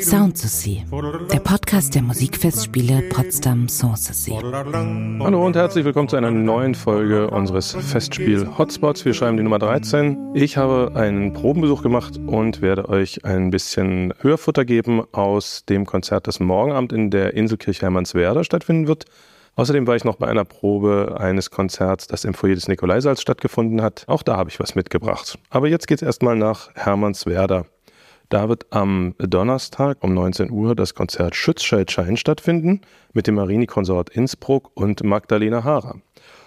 Sound to See, der Podcast der Musikfestspiele Potsdam Sanssouci. Hallo und herzlich willkommen zu einer neuen Folge unseres Festspiel Hotspots. Wir schreiben die Nummer 13. Ich habe einen Probenbesuch gemacht und werde euch ein bisschen Hörfutter geben aus dem Konzert, das morgen Abend in der Inselkirche Hermannswerder stattfinden wird. Außerdem war ich noch bei einer Probe eines Konzerts, das im Foyer des Nikolaisaals stattgefunden hat. Auch da habe ich was mitgebracht. Aber jetzt geht es erstmal nach Hermannswerder. Da wird am Donnerstag um 19 Uhr das Konzert Schutzscheidschein stattfinden mit dem Marini-Konsort Innsbruck und Magdalena Hara.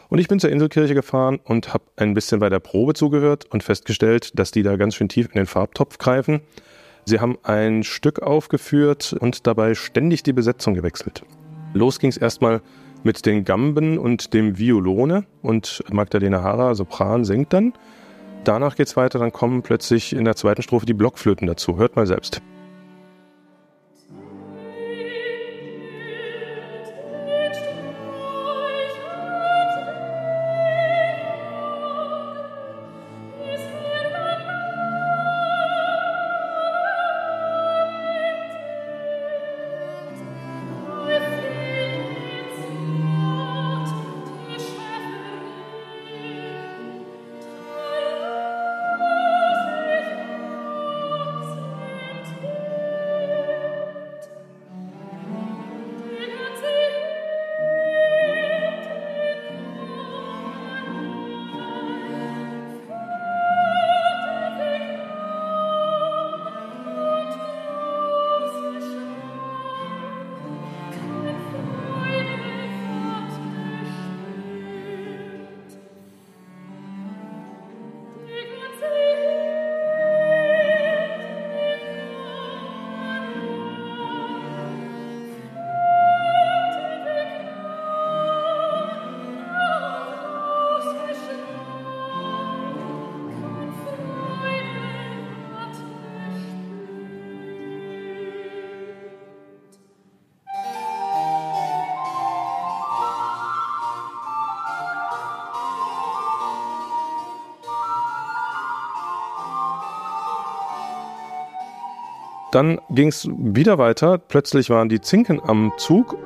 Und ich bin zur Inselkirche gefahren und habe ein bisschen bei der Probe zugehört und festgestellt, dass die da ganz schön tief in den Farbtopf greifen. Sie haben ein Stück aufgeführt und dabei ständig die Besetzung gewechselt. Los ging es erstmal mit den Gamben und dem Violone und Magdalena Hara, Sopran, singt dann. Danach geht's weiter, dann kommen plötzlich in der zweiten Strophe die Blockflöten dazu. Hört mal selbst. Dann ging es wieder weiter. Plötzlich waren die Zinken am Zug.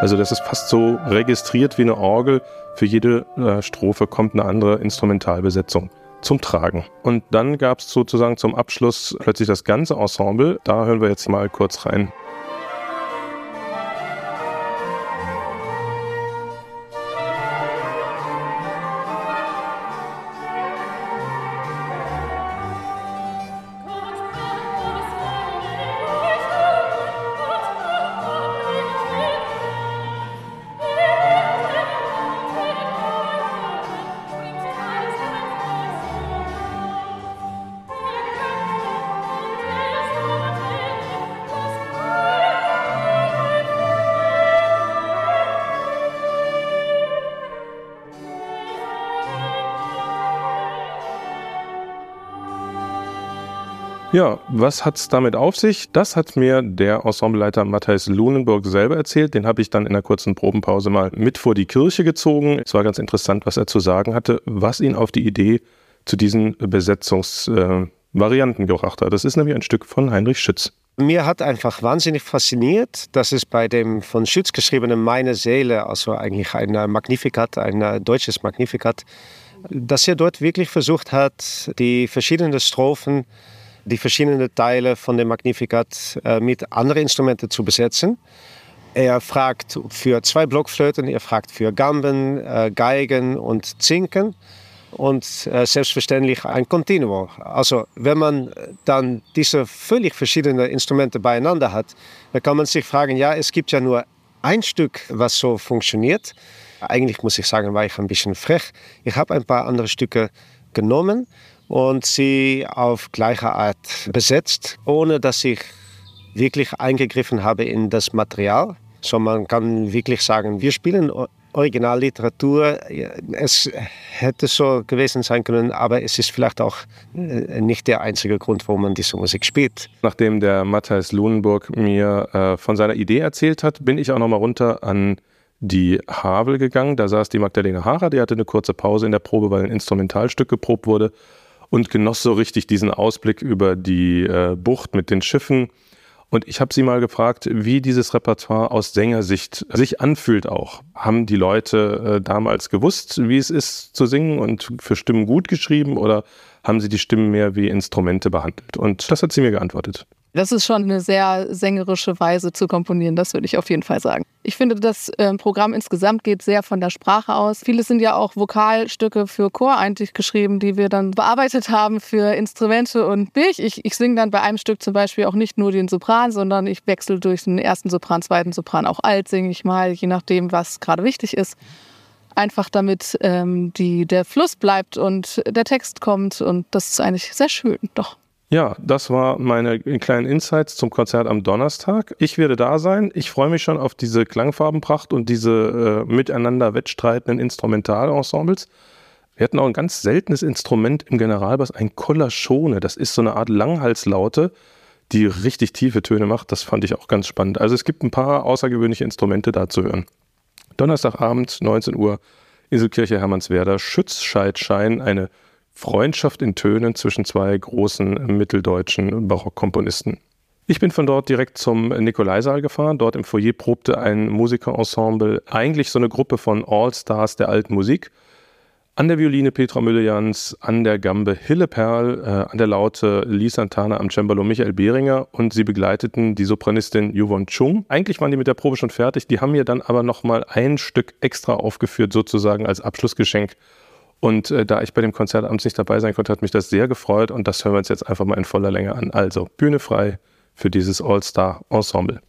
Also das ist fast so registriert wie eine Orgel. Für jede äh, Strophe kommt eine andere Instrumentalbesetzung zum Tragen. Und dann gab es sozusagen zum Abschluss plötzlich das ganze Ensemble. Da hören wir jetzt mal kurz rein. Ja, was hat's damit auf sich? Das hat mir der Ensembleleiter Matthijs Lunenburg selber erzählt. Den habe ich dann in einer kurzen Probenpause mal mit vor die Kirche gezogen. Es war ganz interessant, was er zu sagen hatte, was ihn auf die Idee zu diesen Besetzungsvarianten äh, gebracht hat. Das ist nämlich ein Stück von Heinrich Schütz. Mir hat einfach wahnsinnig fasziniert, dass es bei dem von Schütz geschriebenen Meine Seele, also eigentlich ein Magnificat, ein deutsches Magnificat, dass er dort wirklich versucht hat, die verschiedenen Strophen die verschiedenen Teile von dem Magnificat äh, mit anderen Instrumenten zu besetzen. Er fragt für zwei Blockflöten, er fragt für Gamben, äh, Geigen und Zinken und äh, selbstverständlich ein Continuo. Also wenn man dann diese völlig verschiedenen Instrumente beieinander hat, dann kann man sich fragen, ja, es gibt ja nur ein Stück, was so funktioniert. Eigentlich muss ich sagen, war ich ein bisschen frech. Ich habe ein paar andere Stücke genommen und sie auf gleiche Art besetzt, ohne dass ich wirklich eingegriffen habe in das Material. So man kann wirklich sagen, wir spielen Originalliteratur. Es hätte so gewesen sein können, aber es ist vielleicht auch äh, nicht der einzige Grund, warum man diese Musik spielt. Nachdem der Matthias Lunenburg mir äh, von seiner Idee erzählt hat, bin ich auch noch mal runter an die Havel gegangen. Da saß die Magdalena Hara, die hatte eine kurze Pause in der Probe, weil ein Instrumentalstück geprobt wurde und genoss so richtig diesen Ausblick über die äh, Bucht mit den Schiffen. Und ich habe sie mal gefragt, wie dieses Repertoire aus Sängersicht sich anfühlt auch. Haben die Leute äh, damals gewusst, wie es ist zu singen und für Stimmen gut geschrieben oder haben sie die Stimmen mehr wie Instrumente behandelt? Und das hat sie mir geantwortet. Das ist schon eine sehr sängerische Weise zu komponieren, das würde ich auf jeden Fall sagen. Ich finde, das äh, Programm insgesamt geht sehr von der Sprache aus. Viele sind ja auch Vokalstücke für Chor eigentlich geschrieben, die wir dann bearbeitet haben für Instrumente und mich. Ich, ich singe dann bei einem Stück zum Beispiel auch nicht nur den Sopran, sondern ich wechsle durch den ersten Sopran, zweiten Sopran. Auch alt singe ich mal, je nachdem, was gerade wichtig ist einfach damit ähm, die, der Fluss bleibt und der Text kommt. Und das ist eigentlich sehr schön, doch. Ja, das war meine kleinen Insights zum Konzert am Donnerstag. Ich werde da sein. Ich freue mich schon auf diese Klangfarbenpracht und diese äh, miteinander wettstreitenden Instrumentalensembles. Wir hatten auch ein ganz seltenes Instrument im Generalbass, ein Kollachone. Das ist so eine Art Langhalslaute, die richtig tiefe Töne macht. Das fand ich auch ganz spannend. Also es gibt ein paar außergewöhnliche Instrumente da zu hören. Donnerstagabend, 19 Uhr, Inselkirche Hermannswerder, Schützscheidschein, eine Freundschaft in Tönen zwischen zwei großen mitteldeutschen Barockkomponisten. Ich bin von dort direkt zum Nikolaisaal gefahren. Dort im Foyer probte ein Musikerensemble, eigentlich so eine Gruppe von All-Stars der alten Musik. An der Violine Petra Müllejans, an der Gambe Hille Perl, äh, an der Laute Lee Santana, am Cembalo Michael Behringer und sie begleiteten die Sopranistin Yvonne Chung. Eigentlich waren die mit der Probe schon fertig, die haben mir dann aber nochmal ein Stück extra aufgeführt, sozusagen als Abschlussgeschenk und äh, da ich bei dem Konzert abends nicht dabei sein konnte, hat mich das sehr gefreut und das hören wir uns jetzt einfach mal in voller Länge an. Also Bühne frei für dieses All-Star-Ensemble.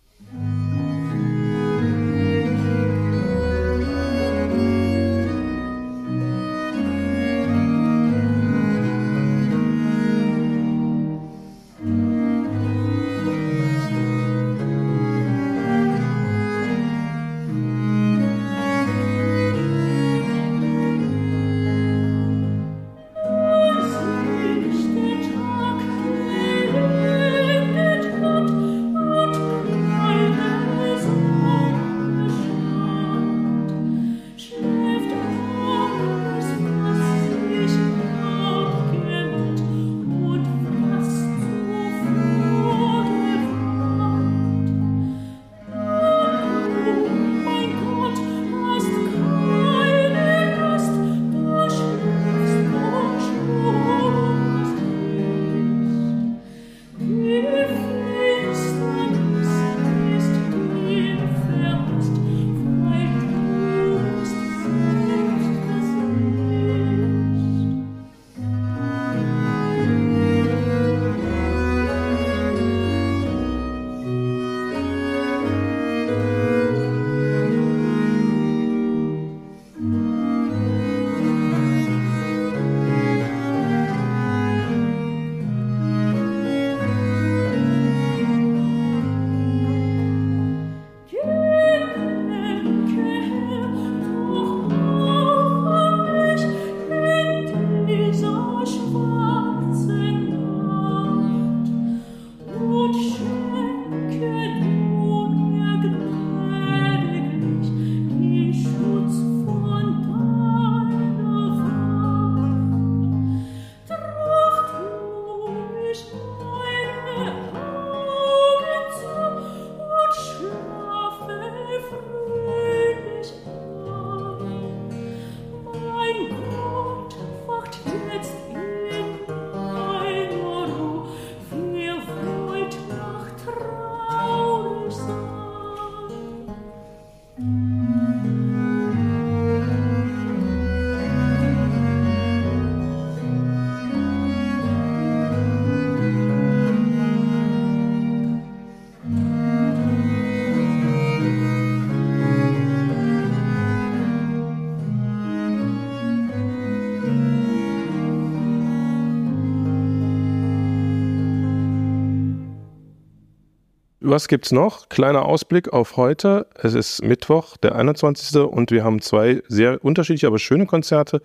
Was gibt's noch? Kleiner Ausblick auf heute. Es ist Mittwoch, der 21. und wir haben zwei sehr unterschiedliche, aber schöne Konzerte.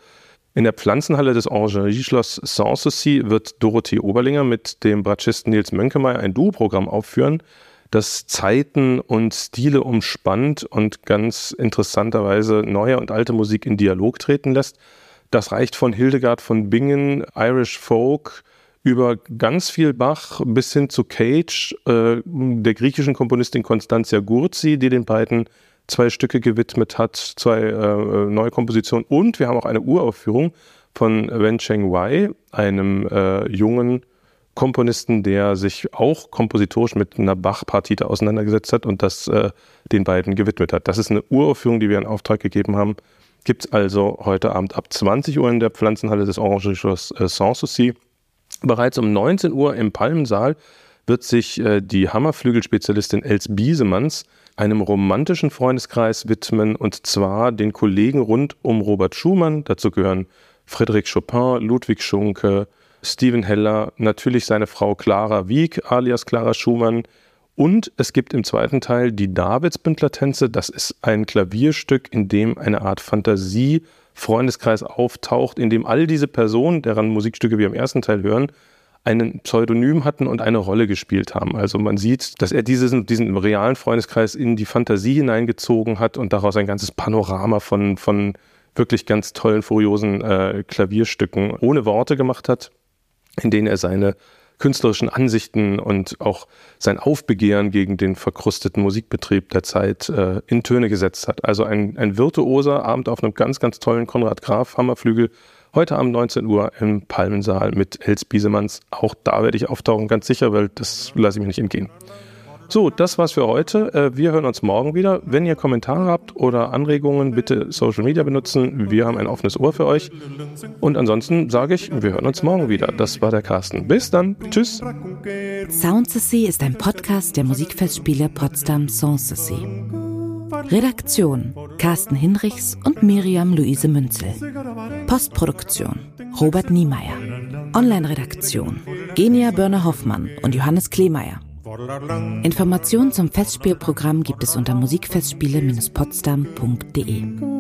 In der Pflanzenhalle des Orangerie-Schloss Sanssouci wird Dorothee Oberlinger mit dem Bratschisten Nils Mönkemeyer ein Duo-Programm aufführen. das Zeiten und Stile umspannt und ganz interessanterweise neue und alte Musik in Dialog treten lässt. Das reicht von Hildegard von Bingen, Irish Folk, über ganz viel Bach bis hin zu Cage, äh, der griechischen Komponistin Constantia Gurzi, die den beiden zwei Stücke gewidmet hat, zwei äh, neue Kompositionen. Und wir haben auch eine Uraufführung von Wen Cheng Wai, einem äh, jungen Komponisten, der sich auch kompositorisch mit einer Bach-Partite auseinandergesetzt hat und das äh, den beiden gewidmet hat. Das ist eine Uraufführung, die wir in Auftrag gegeben haben. Gibt es also heute Abend ab 20 Uhr in der Pflanzenhalle des Orangerie-Schloss äh, Sanssouci. Bereits um 19 Uhr im Palmensaal wird sich äh, die Hammerflügelspezialistin Els Biesemanns einem romantischen Freundeskreis widmen und zwar den Kollegen rund um Robert Schumann. Dazu gehören Frédéric Chopin, Ludwig Schunke, Steven Heller, natürlich seine Frau Clara Wieck alias Clara Schumann. Und es gibt im zweiten Teil die Davidsbündler-Tänze. Das ist ein Klavierstück, in dem eine Art Fantasie-Freundeskreis auftaucht, in dem all diese Personen, deren Musikstücke wir im ersten Teil hören, einen Pseudonym hatten und eine Rolle gespielt haben. Also man sieht, dass er diesen, diesen realen Freundeskreis in die Fantasie hineingezogen hat und daraus ein ganzes Panorama von, von wirklich ganz tollen, furiosen äh, Klavierstücken ohne Worte gemacht hat in denen er seine künstlerischen Ansichten und auch sein Aufbegehren gegen den verkrusteten Musikbetrieb der Zeit äh, in Töne gesetzt hat. Also ein, ein virtuoser Abend auf einem ganz, ganz tollen Konrad Graf Hammerflügel. Heute Abend 19 Uhr im Palmensaal mit Els Biesemanns. Auch da werde ich auftauchen, ganz sicher, weil das lasse ich mir nicht entgehen. So, das war's für heute. Äh, wir hören uns morgen wieder. Wenn ihr Kommentare habt oder Anregungen, bitte Social Media benutzen. Wir haben ein offenes Ohr für euch. Und ansonsten sage ich, wir hören uns morgen wieder. Das war der Carsten. Bis dann. Tschüss. Sound Sea ist ein Podcast der Musikfestspiele Potsdam Sanssouci. Redaktion Carsten Hinrichs und Miriam Luise Münzel. Postproduktion Robert Niemeyer. Online-Redaktion Genia Börner-Hoffmann und Johannes Kleemeyer. Informationen zum Festspielprogramm gibt es unter musikfestspiele-potsdam.de.